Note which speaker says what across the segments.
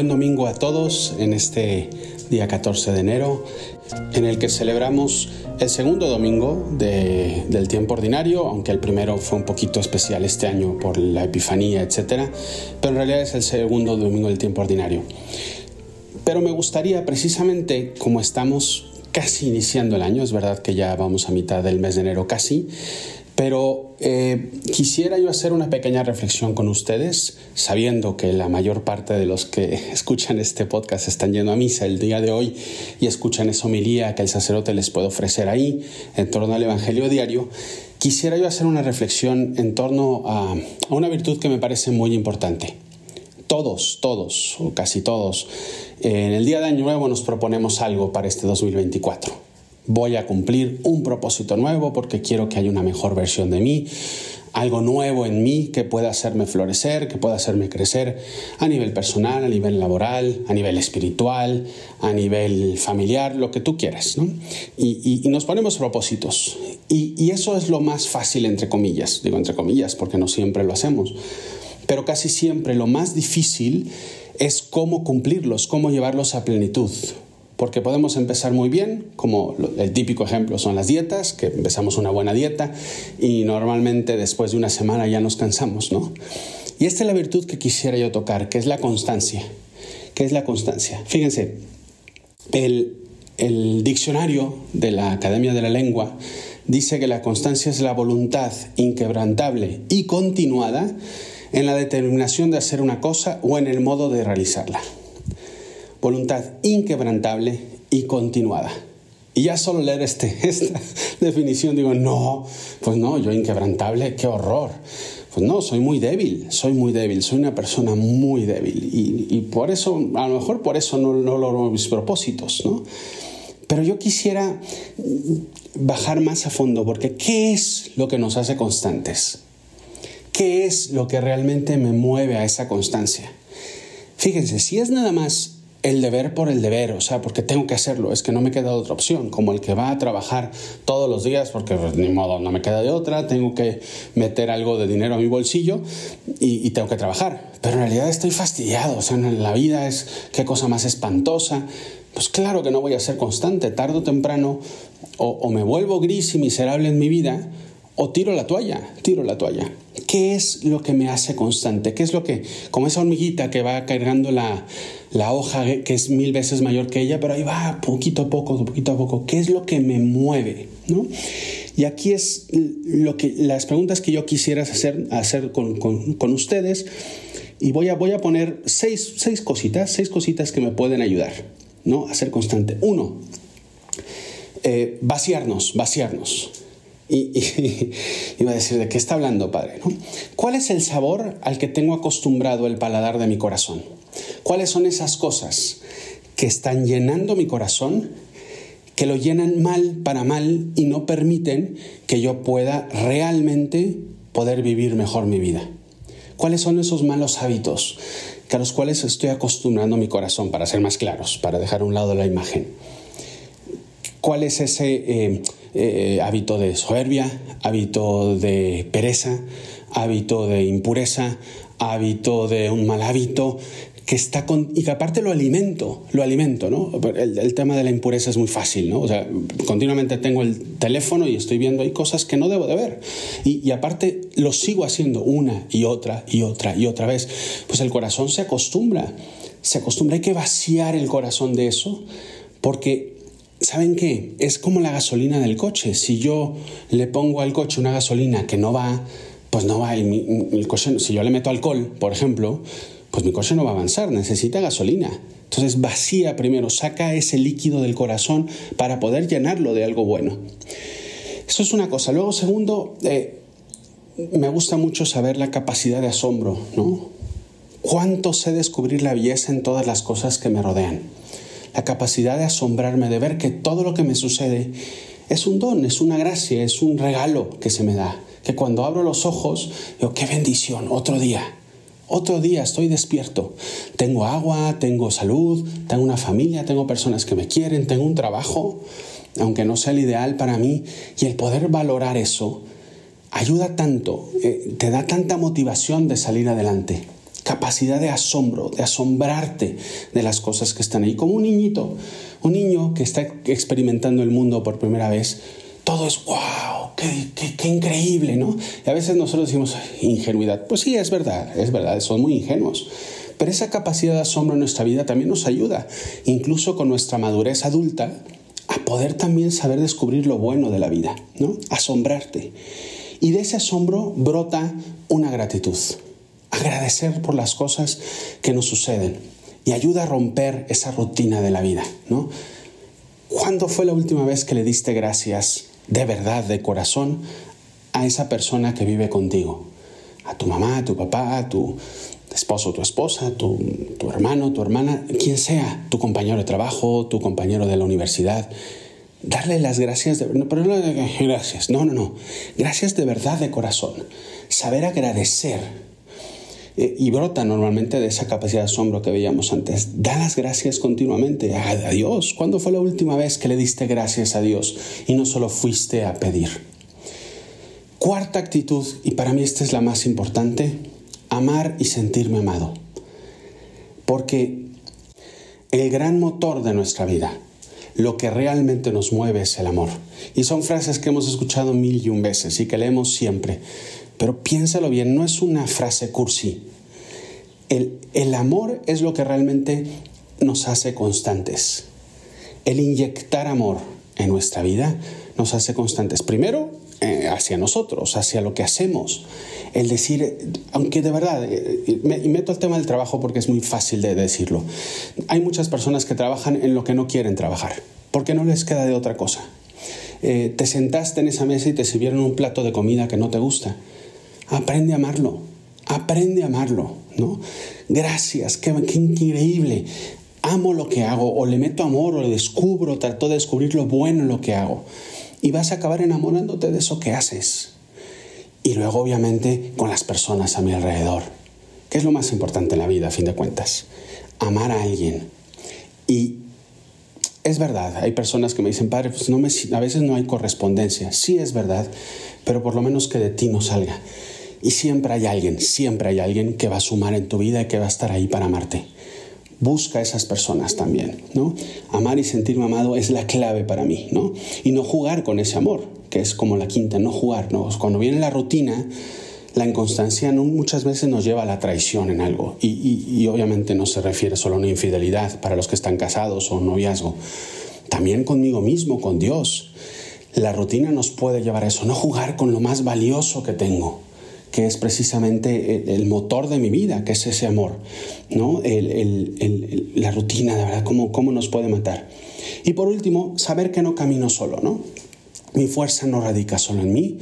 Speaker 1: Buen domingo a todos en este día 14 de enero, en el que celebramos el segundo domingo del tiempo ordinario, aunque el primero fue un poquito especial este año por la Epifanía, etc. Pero en realidad es el segundo domingo del tiempo ordinario. Pero me gustaría precisamente, como estamos casi iniciando el año, es verdad que ya vamos a mitad del mes de enero casi, pero eh, quisiera yo hacer una pequeña reflexión con ustedes, sabiendo que la mayor parte de los que escuchan este podcast están yendo a misa el día de hoy y escuchan esa homilía que el sacerdote les puede ofrecer ahí en torno al Evangelio diario. Quisiera yo hacer una reflexión en torno a, a una virtud que me parece muy importante. Todos, todos, o casi todos, en el día de Año Nuevo nos proponemos algo para este 2024 voy a cumplir un propósito nuevo porque quiero que haya una mejor versión de mí, algo nuevo en mí que pueda hacerme florecer, que pueda hacerme crecer a nivel personal, a nivel laboral, a nivel espiritual, a nivel familiar, lo que tú quieras. Y, nos ponemos propósitos. Y, eso es lo más fácil, entre comillas. Digo entre comillas porque no siempre lo hacemos. Pero casi siempre lo más difícil es cómo cumplirlos, cómo llevarlos a plenitud porque podemos empezar muy bien, como el típico ejemplo son las dietas, que empezamos una buena dieta y normalmente después de una semana ya nos cansamos, ¿no? Y esta es la virtud que quisiera yo tocar, que es la constancia. ¿Qué es la constancia? Fíjense, el, el diccionario de la Academia de la Lengua dice que la constancia es la voluntad inquebrantable y continuada en la determinación de hacer una cosa o en el modo de realizarla voluntad inquebrantable y continuada. Y ya solo leer este, esta definición digo, no, pues no, yo inquebrantable, qué horror. Pues no, soy muy débil, soy muy débil, soy una persona muy débil. Y, por eso, a lo mejor por eso no, no logro mis propósitos, ¿no? Pero yo quisiera bajar más a fondo, porque ¿qué es lo que nos hace constantes? ¿Qué es lo que realmente me mueve a esa constancia? Fíjense, si es nada más el deber por el deber, o sea, porque tengo que hacerlo, es que no me queda otra opción, como el que va a trabajar todos los días, porque pues, ni modo, no me queda de otra, tengo que meter algo de dinero a mi bolsillo y, tengo que trabajar. Pero en realidad estoy fastidiado, o sea, en la vida es qué cosa más espantosa. Pues claro que no voy a ser constante, tarde o temprano, o me vuelvo gris y miserable en mi vida, o tiro la toalla, tiro la toalla. ¿Qué es lo que me hace constante? ¿Qué es lo que, como esa hormiguita que va cargando la, la hoja que es mil veces mayor que ella, pero ahí va poquito a poco, poquito a poco. ¿Qué es lo que me mueve? ¿no? Y aquí es lo que, las preguntas que yo quisiera hacer, hacer con, con, ustedes. Y voy a, voy a poner seis, seis, cositas, seis cositas que me pueden ayudar ¿no? a ser constante. Uno, eh, vaciarnos, vaciarnos. Y, iba a decir, ¿de qué está hablando, Padre? ¿Cuál es el sabor al que tengo acostumbrado el paladar de mi corazón? ¿Cuáles son esas cosas que están llenando mi corazón, que lo llenan mal para mal y no permiten que yo pueda realmente poder vivir mejor mi vida? ¿Cuáles son esos malos hábitos a los cuales estoy acostumbrando mi corazón, para ser más claros, para dejar a un lado la imagen? ¿Cuál es ese eh, eh, hábito de soberbia, hábito de pereza, hábito de impureza, hábito de un mal hábito, que está con, y que aparte lo alimento, lo alimento, ¿no? El, tema de la impureza es muy fácil, ¿no? O sea, continuamente tengo el teléfono y estoy viendo ahí cosas que no debo de ver. Y, y, aparte lo sigo haciendo una y otra y otra y otra vez. Pues el corazón se acostumbra, se acostumbra. Hay que vaciar el corazón de eso porque ¿saben qué? Es como la gasolina del coche. Si yo le pongo al coche una gasolina que no va, pues no va. El, coche, si yo le meto alcohol, por ejemplo, pues mi coche no va a avanzar, necesita gasolina. Entonces vacía primero, saca ese líquido del corazón para poder llenarlo de algo bueno. Eso es una cosa. Luego, segundo, eh, me gusta mucho saber la capacidad de asombro, ¿no? ¿Cuánto sé descubrir la belleza en todas las cosas que me rodean? La capacidad de asombrarme, de ver que todo lo que me sucede es un don, es una gracia, es un regalo que se me da. Que cuando abro los ojos, digo, qué bendición, otro día otro día estoy despierto. Tengo agua, tengo salud, tengo una familia, tengo personas que me quieren, tengo un trabajo, aunque no sea el ideal para mí. Y el poder valorar eso ayuda tanto, eh, te da tanta motivación de salir adelante. Capacidad de asombro, de asombrarte de las cosas que están ahí. Como un niñito, un niño que está experimentando el mundo por primera vez, todo es wow, qué, qué, increíble, ¿no? Y a veces nosotros decimos ingenuidad. Pues sí, es verdad, es verdad, son muy ingenuos. Pero esa capacidad de asombro en nuestra vida también nos ayuda, incluso con nuestra madurez adulta, a poder también saber descubrir lo bueno de la vida, ¿no? Asombrarte. Y de ese asombro brota una gratitud. Agradecer por las cosas que nos suceden y ayuda a romper esa rutina de la vida, ¿no? ¿Cuándo fue la última vez que le diste gracias de verdad, de corazón, a esa persona que vive contigo? A tu mamá, a tu papá, a tu esposo, tu esposa, tu, tu hermano, tu hermana, quien sea, tu compañero de trabajo, tu compañero de la universidad. Darle las gracias, de, no, pero no gracias, no, no, no, gracias de verdad de corazón. Saber agradecer eh, y brota normalmente de esa capacidad de asombro que veíamos antes. Da las gracias continuamente a, Dios. ¿Cuándo fue la última vez que le diste gracias a Dios y no solo fuiste a pedir? Cuarta actitud, y para mí esta es la más importante, amar y sentirme amado. Porque el gran motor de nuestra vida, lo que realmente nos mueve es el amor. Y son frases que hemos escuchado mil y un veces y que leemos siempre. Pero piénsalo bien, no es una frase cursi. El, el amor es lo que realmente nos hace constantes. El inyectar amor en nuestra vida nos hace constantes. Primero, eh, hacia nosotros, hacia lo que hacemos. El decir, aunque de verdad, eh, me, y meto el tema del trabajo porque es muy fácil de decirlo, hay muchas personas que trabajan en lo que no quieren trabajar, porque no les queda de otra cosa. Eh, te sentaste en esa mesa y te sirvieron un plato de comida que no te gusta. Aprende a amarlo, aprende a amarlo, ¿no? Gracias, qué, qué increíble amo lo que hago, o le meto amor, o le descubro, trato de descubrir lo bueno en lo que hago y vas a acabar enamorándote de eso que haces. Y luego, obviamente, con las personas a mi alrededor, que es lo más importante en la vida, a fin de cuentas. Amar a alguien. Y es verdad, hay personas que me dicen, padre, pues no me, a veces no hay correspondencia. Sí es verdad, pero por lo menos que de ti no salga. Y siempre hay alguien, siempre hay alguien que va a sumar en tu vida y que va a estar ahí para amarte busca a esas personas también, ¿no? Amar y sentirme amado es la clave para mí, ¿no? Y no jugar con ese amor, que es como la quinta, no jugar, ¿no? Cuando viene la rutina, la inconstancia muchas veces nos lleva a la traición en algo. Y, y, obviamente no se refiere solo a una infidelidad para los que están casados o un noviazgo. También conmigo mismo, con Dios. La rutina nos puede llevar a eso, no jugar con lo más valioso que tengo que es precisamente el, motor de mi vida, que es ese amor, ¿no? la rutina, de verdad, cómo, cómo nos puede matar. Y por último, saber que no camino solo, ¿no? Mi fuerza no radica solo en mí,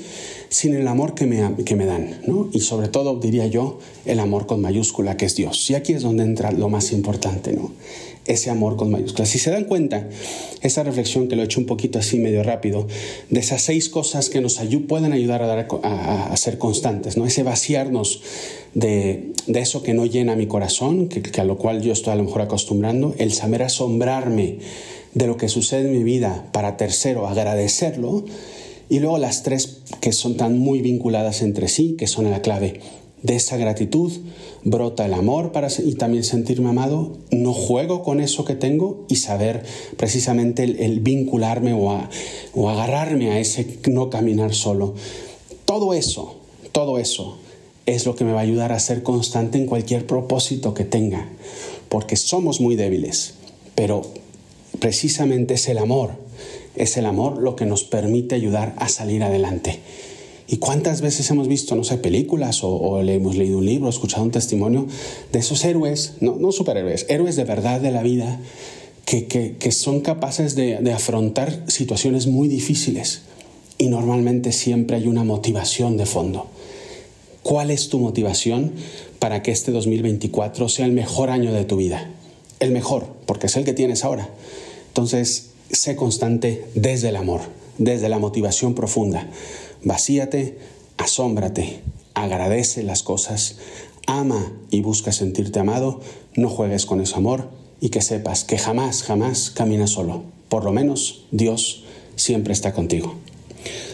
Speaker 1: sino en el amor que me, que me dan, ¿no? Y sobre todo, diría yo, el amor con mayúscula, que es Dios. Y aquí es donde entra lo más importante, ¿no? Ese amor con mayúsculas. Si se dan cuenta, esa reflexión que lo he hecho un poquito así medio rápido, de esas seis cosas que nos pueden ayudar a, dar a, ser constantes, ¿no? ese vaciarnos de, eso que no llena mi corazón, que, a lo cual yo estoy a lo mejor acostumbrando, el saber asombrarme de lo que sucede en mi vida para tercero, agradecerlo, y luego las tres que son tan muy vinculadas entre sí, que son la clave de esa gratitud brota el amor para, y también sentirme amado. No juego con eso que tengo y saber precisamente el, vincularme o, o agarrarme a ese no caminar solo. Todo eso, todo eso es lo que me va a ayudar a ser constante en cualquier propósito que tenga, porque somos muy débiles, pero precisamente es el amor, es el amor lo que nos permite ayudar a salir adelante. ¿Y cuántas veces hemos visto, no sé, películas o, le hemos leído un libro, escuchado un testimonio de esos héroes, no, superhéroes, héroes de verdad de la vida, que, son capaces de, de afrontar situaciones muy difíciles? Y normalmente siempre hay una motivación de fondo. ¿Cuál es tu motivación para que este 2024 sea el mejor año de tu vida? El mejor, porque es el que tienes ahora. Entonces, sé constante desde el amor, desde la motivación profunda. Vacíate, asómbrate, agradece las cosas, ama y busca sentirte amado, no juegues con ese amor y que sepas que jamás, jamás caminas solo. Por lo menos Dios siempre está contigo.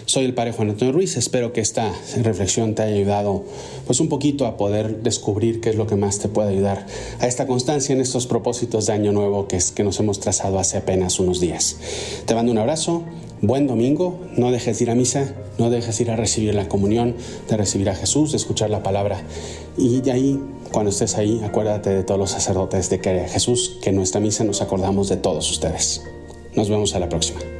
Speaker 1: Soy el Padre Juan Antonio Ruiz. Espero que esta reflexión te haya ayudado pues un poquito a poder descubrir qué es lo que más te puede ayudar a esta constancia en estos propósitos de año nuevo que, es, que nos hemos trazado hace apenas unos días. Te mando un abrazo, buen domingo, no dejes de ir a misa, no dejes de ir a recibir la comunión, de recibir a Jesús, de escuchar la palabra y de ahí cuando estés ahí, acuérdate de todos los sacerdotes de que Jesús, que en nuestra misa nos acordamos de todos ustedes. Nos vemos a la próxima.